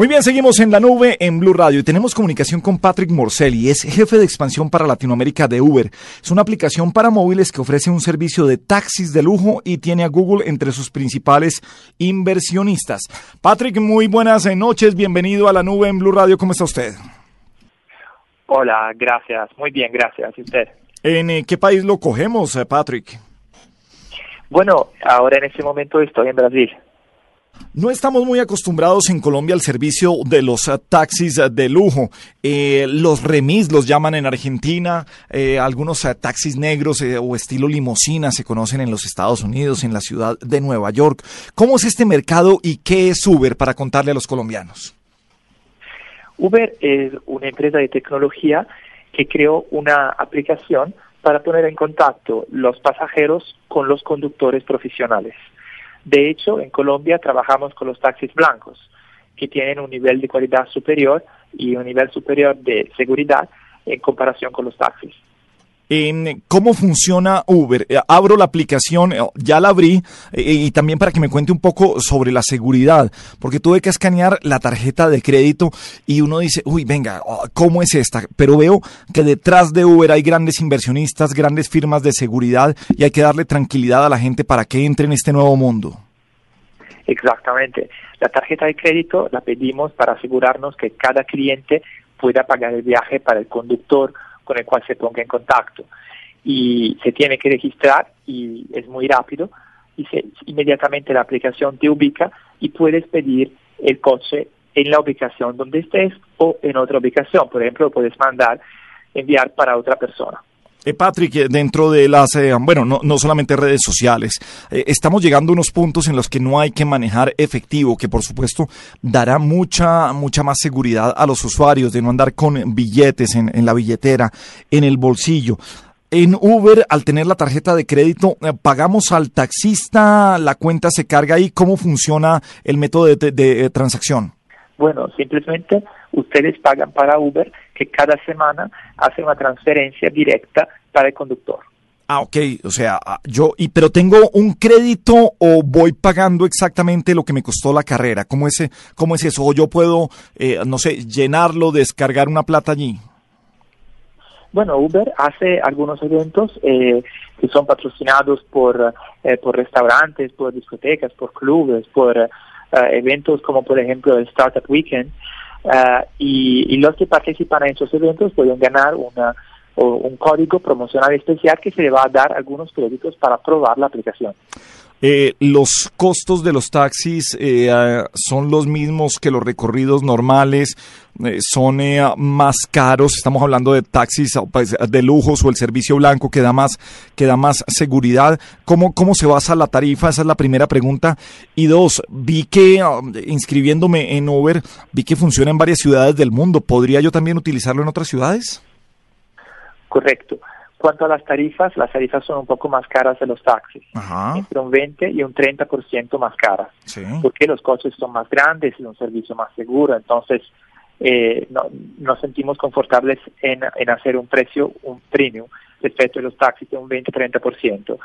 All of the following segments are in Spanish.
Muy bien, seguimos en la nube en Blue Radio y tenemos comunicación con Patrick Morcelli, es jefe de expansión para Latinoamérica de Uber. Es una aplicación para móviles que ofrece un servicio de taxis de lujo y tiene a Google entre sus principales inversionistas. Patrick, muy buenas noches, bienvenido a la nube en Blue Radio, ¿cómo está usted? Hola, gracias, muy bien, gracias. ¿Y usted? ¿En eh, qué país lo cogemos, eh, Patrick? Bueno, ahora en este momento estoy en Brasil. No estamos muy acostumbrados en Colombia al servicio de los eh, taxis eh, de lujo. Eh, los remis los llaman en Argentina, algunos taxis negros o estilo limosina se conocen en los Estados Unidos, en la ciudad de Nueva York. ¿Cómo es este mercado y qué es Uber para contarle a los colombianos? Uber es una empresa de tecnología que creó una aplicación para poner en contacto los pasajeros con los conductores profesionales. De hecho, en Colombia trabajamos con los taxis blancos, que tienen un nivel de calidad superior y un nivel superior de seguridad en comparación con los taxis. ¿Cómo funciona Uber? Eh, abro la aplicación, eh, ya la abrí, eh, y también para que me cuente un poco sobre la seguridad, porque tuve que escanear la tarjeta de crédito y uno dice, uy, venga, oh, ¿cómo es esta? Pero veo que detrás de Uber hay grandes inversionistas, grandes firmas de seguridad y hay que darle tranquilidad a la gente para que entre en este nuevo mundo. Exactamente. La tarjeta de crédito la pedimos para asegurarnos que cada cliente pueda pagar el viaje para el conductor con el cual se ponga en contacto. Y se tiene que registrar y es muy rápido y se, inmediatamente la aplicación te ubica y puedes pedir el coche en la ubicación donde estés o en otra ubicación. Por ejemplo, lo puedes mandar, enviar para otra persona. Eh, Patrick, eh, dentro de las, eh, bueno, no, no, solamente redes sociales, estamos llegando a unos puntos en los que no hay que manejar efectivo, que por supuesto dará mucha, mucha más seguridad a los usuarios de no andar con billetes en, la billetera, en el bolsillo. En Uber, al tener la tarjeta de crédito, pagamos al taxista, la cuenta se carga ahí. ¿Cómo funciona el método de transacción? Bueno, simplemente ustedes pagan para Uber que cada semana hace una transferencia directa para el conductor. Ah, ok, o sea, ah, yo, y pero tengo un crédito o voy pagando exactamente lo que me costó la carrera. ¿Cómo es, cómo es eso? O yo puedo, eh, no sé, llenarlo, descargar una plata allí. Bueno, Uber hace algunos eventos eh, que son patrocinados por, eh, por restaurantes, por discotecas, por clubes, por eventos como por ejemplo el Startup Weekend, eh, y, los que participan en esos eventos pueden ganar una, un código promocional especial que se le va a dar algunos créditos para probar la aplicación. Eh, los costos de los taxis eh, ah, son los mismos que los recorridos normales, eh, son más caros. Estamos hablando de taxis pues, de lujos o el servicio blanco que da más, que da más seguridad. ¿Cómo, ¿Cómo se basa la tarifa? Esa es la primera pregunta. Y dos, vi que ah, inscribiéndome en Uber, vi que funciona en varias ciudades del mundo. ¿Podría yo también utilizarlo en otras ciudades? Correcto. Cuanto a las tarifas, las tarifas son un poco más caras de los taxis, entre un 20 y un 30% más caras, porque los coches son más grandes y un servicio más seguro, entonces eh, no, nos sentimos confortables en, en, hacer un precio, un premium respecto a los taxis de un 20-30%.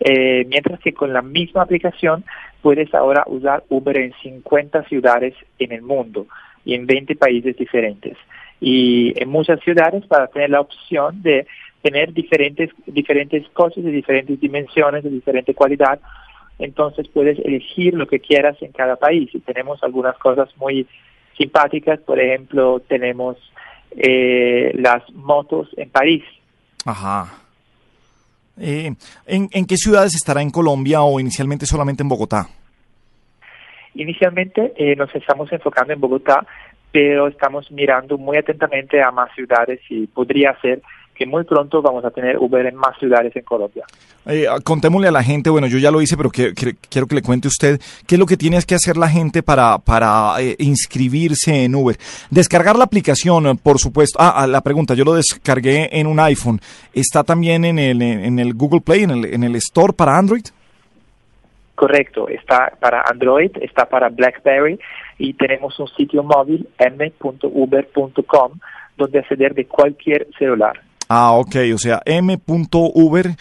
Eh, mientras que con la misma aplicación puedes ahora usar Uber en 50 ciudades en el mundo y en 20 países diferentes. Y en muchas ciudades para tener la opción de tener diferentes, diferentes cosas de diferentes dimensiones, de diferente cualidad. Entonces puedes elegir lo que quieras en cada país. Y tenemos algunas cosas muy simpáticas. Por ejemplo, tenemos eh, las motos en París. Ajá. Eh, ¿en, ¿En qué ciudades estará en Colombia o inicialmente solamente en Bogotá? Inicialmente eh, nos estamos enfocando en Bogotá, pero estamos mirando muy atentamente a más ciudades y podría ser que muy pronto vamos a tener Uber en más ciudades en Colombia. Eh, contémosle a la gente, bueno, yo ya lo hice, pero quiero que le cuente usted qué es lo que tiene que hacer la gente para, para eh, inscribirse en Uber. Descargar la aplicación, por supuesto. Ah, ah, la pregunta, yo lo descargué en un iPhone. ¿Está también en el, en el Google Play, en el, en el Store para Android? Correcto, está para Android, está para BlackBerry y tenemos un sitio móvil m.uber.com donde acceder de cualquier celular. Ah, ok, o sea, m.uber.com.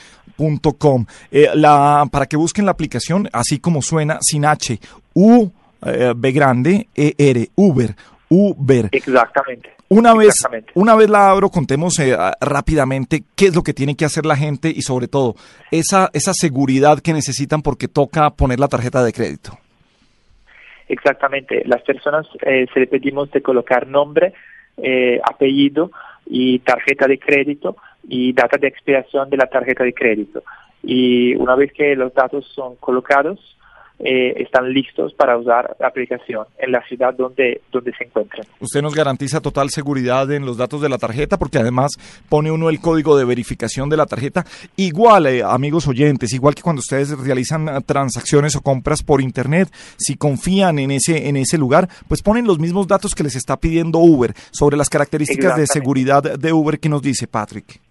Eh, la, para que busquen la aplicación, así como suena, sin H, U B grande, E-R, Uber. Uber. Exactamente. Una vez, una vez la abro, contemos eh, rápidamente qué es lo que tiene que hacer la gente y sobre todo esa, esa seguridad que necesitan porque toca poner la tarjeta de crédito. Exactamente. Las personas eh, se le pedimos de colocar nombre, eh, apellido y tarjeta de crédito y data de expiración de la tarjeta de crédito. Y una vez que los datos son colocados, eh, están listos para usar la aplicación en la ciudad donde, donde se encuentren. Usted nos garantiza total seguridad en los datos de la tarjeta porque además pone uno el código de verificación de la tarjeta. Igual, eh, amigos oyentes, igual que cuando ustedes realizan eh, transacciones o compras por internet, si confían en ese, en ese lugar, pues ponen los mismos datos que les está pidiendo Uber sobre las características de seguridad de Uber que nos dice Patrick.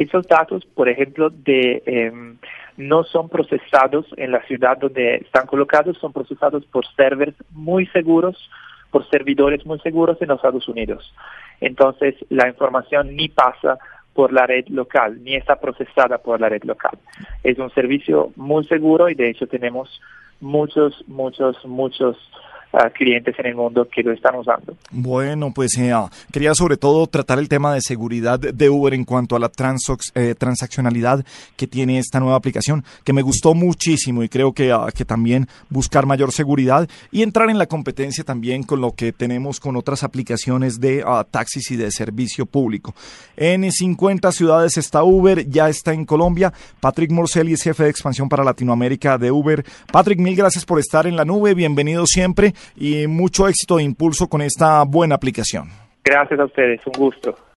Esos datos, por ejemplo, de... Em, no son procesados en la ciudad donde están colocados, son procesados por servers muy seguros, por servidores muy seguros en los Estados Unidos. Entonces, la información ni pasa por la red local, ni está procesada por la red local. Es un servicio muy seguro y de hecho tenemos muchos, muchos, muchos clientes en el mundo que lo están usando. Bueno, pues eh, ah, quería sobre todo tratar el tema de seguridad de Uber en cuanto a la eh, transaccionalidad que tiene esta nueva aplicación, que me gustó muchísimo y creo que, ah, que también buscar mayor seguridad y entrar en la competencia también con lo que tenemos con otras aplicaciones de ah, taxis y de servicio público. En 50 ciudades está Uber, ya está en Colombia. Patrick Morcelli es jefe de expansión para Latinoamérica de Uber. Patrick, mil gracias por estar en la nube, bienvenido siempre y mucho éxito e impulso con esta buena aplicación. Gracias a ustedes, un gusto.